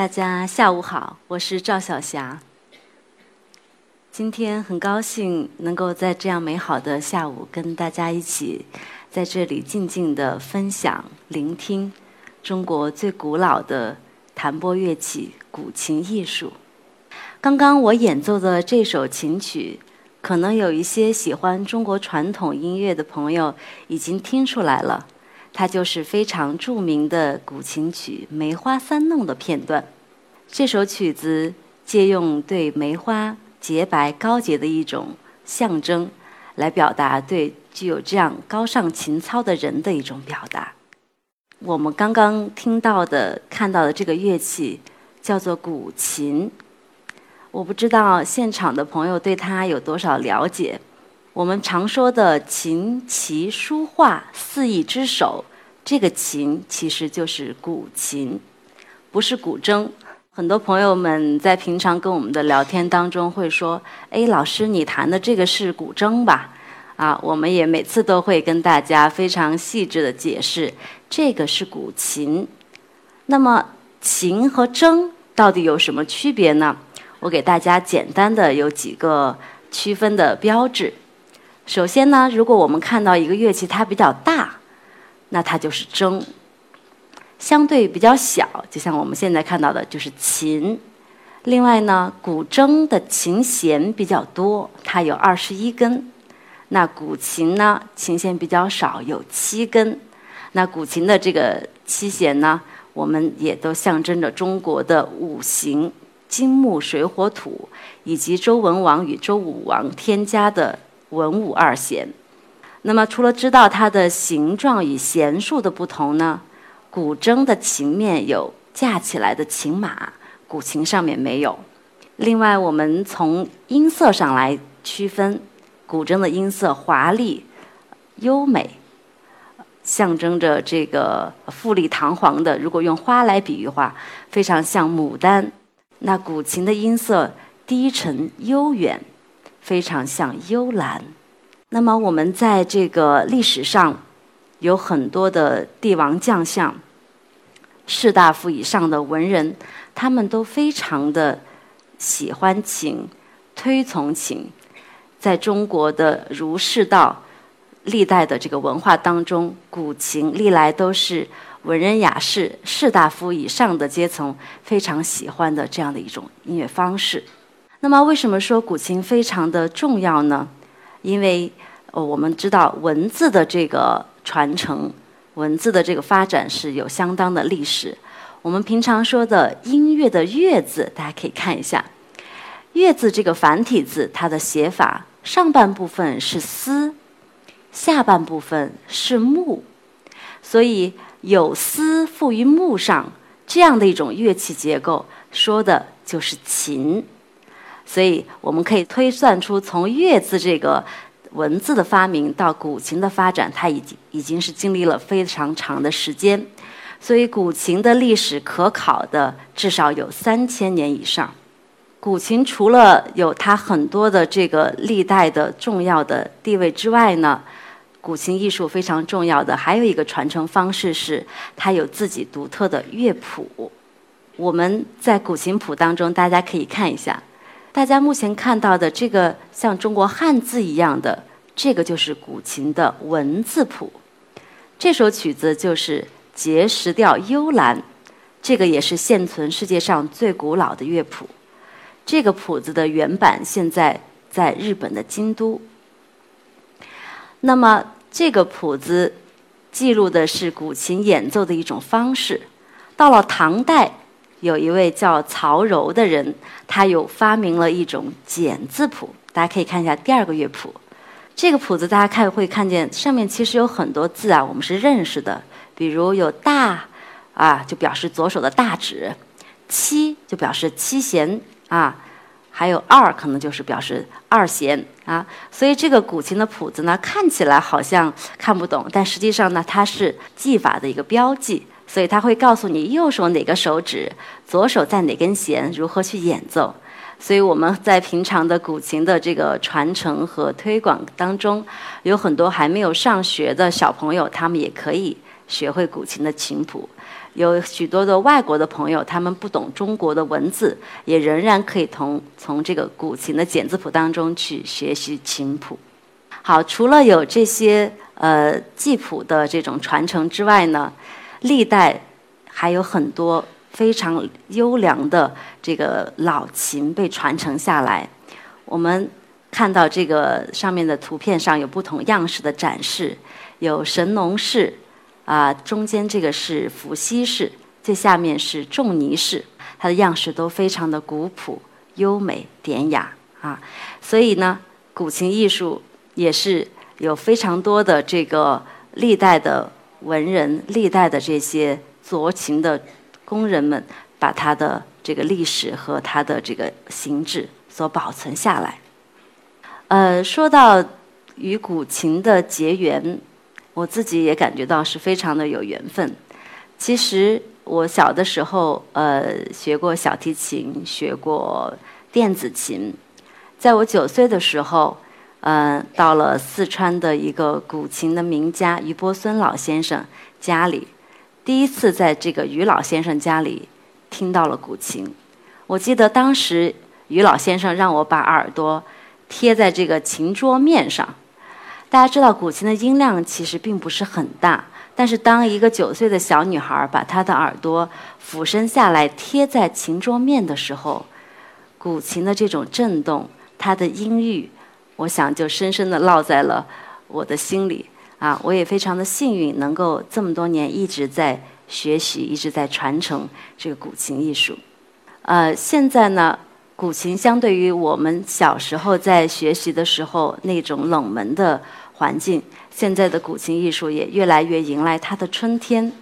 大家下午好，我是赵晓霞。今天很高兴能够在这样美好的下午，跟大家一起在这里静静的分享、聆听中国最古老的弹拨乐器——古琴艺术。刚刚我演奏的这首琴曲，可能有一些喜欢中国传统音乐的朋友已经听出来了。它就是非常著名的古琴曲《梅花三弄》的片段。这首曲子借用对梅花洁白高洁的一种象征，来表达对具有这样高尚情操的人的一种表达。我们刚刚听到的、看到的这个乐器叫做古琴。我不知道现场的朋友对它有多少了解。我们常说的琴棋书画四艺之首，这个琴其实就是古琴，不是古筝。很多朋友们在平常跟我们的聊天当中会说：“哎，老师，你弹的这个是古筝吧？”啊，我们也每次都会跟大家非常细致的解释，这个是古琴。那么，琴和筝到底有什么区别呢？我给大家简单的有几个区分的标志。首先呢，如果我们看到一个乐器它比较大，那它就是筝；相对比较小，就像我们现在看到的，就是琴。另外呢，古筝的琴弦比较多，它有二十一根；那古琴呢，琴弦比较少，有七根。那古琴的这个七弦呢，我们也都象征着中国的五行：金木水火土，以及周文王与周武王添加的。文武二弦，那么除了知道它的形状与弦数的不同呢？古筝的琴面有架起来的琴码，古琴上面没有。另外，我们从音色上来区分，古筝的音色华丽、优美，象征着这个富丽堂皇的。如果用花来比喻话，非常像牡丹。那古琴的音色低沉悠远。非常像幽兰。那么我们在这个历史上，有很多的帝王将相、士大夫以上的文人，他们都非常的喜欢琴，推崇琴。在中国的儒释道历代的这个文化当中，古琴历来都是文人雅士、士大夫以上的阶层非常喜欢的这样的一种音乐方式。那么，为什么说古琴非常的重要呢？因为，呃，我们知道文字的这个传承，文字的这个发展是有相当的历史。我们平常说的音乐的“乐”字，大家可以看一下，“乐”字这个繁体字，它的写法上半部分是“丝”，下半部分是“木”，所以有“丝”附于“木”上。这样的一种乐器结构，说的就是琴。所以我们可以推算出，从“乐”字这个文字的发明到古琴的发展，它已经已经是经历了非常长的时间。所以古琴的历史可考的至少有三千年以上。古琴除了有它很多的这个历代的重要的地位之外呢，古琴艺术非常重要的还有一个传承方式是它有自己独特的乐谱。我们在古琴谱当中，大家可以看一下，大家目前看到的这个像中国汉字一样的，这个就是古琴的文字谱。这首曲子就是结石调幽兰，这个也是现存世界上最古老的乐谱。这个谱子的原版现在在日本的京都。那么这个谱子记录的是古琴演奏的一种方式。到了唐代，有一位叫曹柔的人，他有发明了一种简字谱。大家可以看一下第二个乐谱。这个谱子大家看会看见上面其实有很多字啊，我们是认识的。比如有大啊，就表示左手的大指；七就表示七弦。啊，还有二可能就是表示二弦啊，所以这个古琴的谱子呢，看起来好像看不懂，但实际上呢，它是技法的一个标记，所以他会告诉你右手哪个手指，左手在哪根弦，如何去演奏。所以我们在平常的古琴的这个传承和推广当中，有很多还没有上学的小朋友，他们也可以学会古琴的琴谱。有许多的外国的朋友，他们不懂中国的文字，也仍然可以从从这个古琴的简字谱当中去学习琴谱。好，除了有这些呃记谱的这种传承之外呢，历代还有很多非常优良的这个老琴被传承下来。我们看到这个上面的图片上有不同样式的展示，有神农式。啊，中间这个是伏羲式，最下面是仲尼式，它的样式都非常的古朴、优美、典雅啊。所以呢，古琴艺术也是有非常多的这个历代的文人、历代的这些琢琴的工人们，把它的这个历史和它的这个形制所保存下来。呃，说到与古琴的结缘。我自己也感觉到是非常的有缘分。其实我小的时候，呃，学过小提琴，学过电子琴。在我九岁的时候，呃，到了四川的一个古琴的名家于伯孙老先生家里，第一次在这个于老先生家里听到了古琴。我记得当时于老先生让我把耳朵贴在这个琴桌面上。大家知道，古琴的音量其实并不是很大，但是当一个九岁的小女孩把她的耳朵俯身下来贴在琴桌面的时候，古琴的这种震动，它的音域，我想就深深的烙在了我的心里。啊，我也非常的幸运，能够这么多年一直在学习，一直在传承这个古琴艺术。呃，现在呢，古琴相对于我们小时候在学习的时候那种冷门的。环境，现在的古琴艺术也越来越迎来它的春天。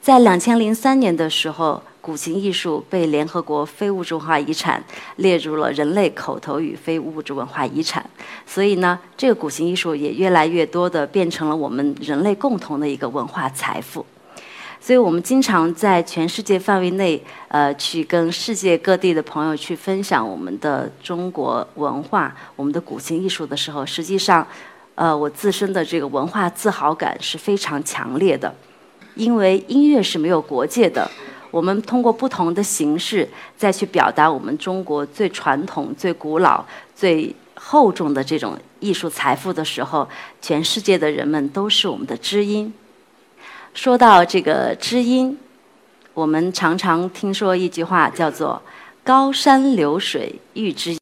在两千零三年的时候，古琴艺术被联合国非物质文化遗产列入了人类口头语非物质文化遗产。所以呢，这个古琴艺术也越来越多的变成了我们人类共同的一个文化财富。所以我们经常在全世界范围内，呃，去跟世界各地的朋友去分享我们的中国文化、我们的古琴艺术的时候，实际上。呃，我自身的这个文化自豪感是非常强烈的，因为音乐是没有国界的。我们通过不同的形式再去表达我们中国最传统、最古老、最厚重的这种艺术财富的时候，全世界的人们都是我们的知音。说到这个知音，我们常常听说一句话，叫做“高山流水遇知音”。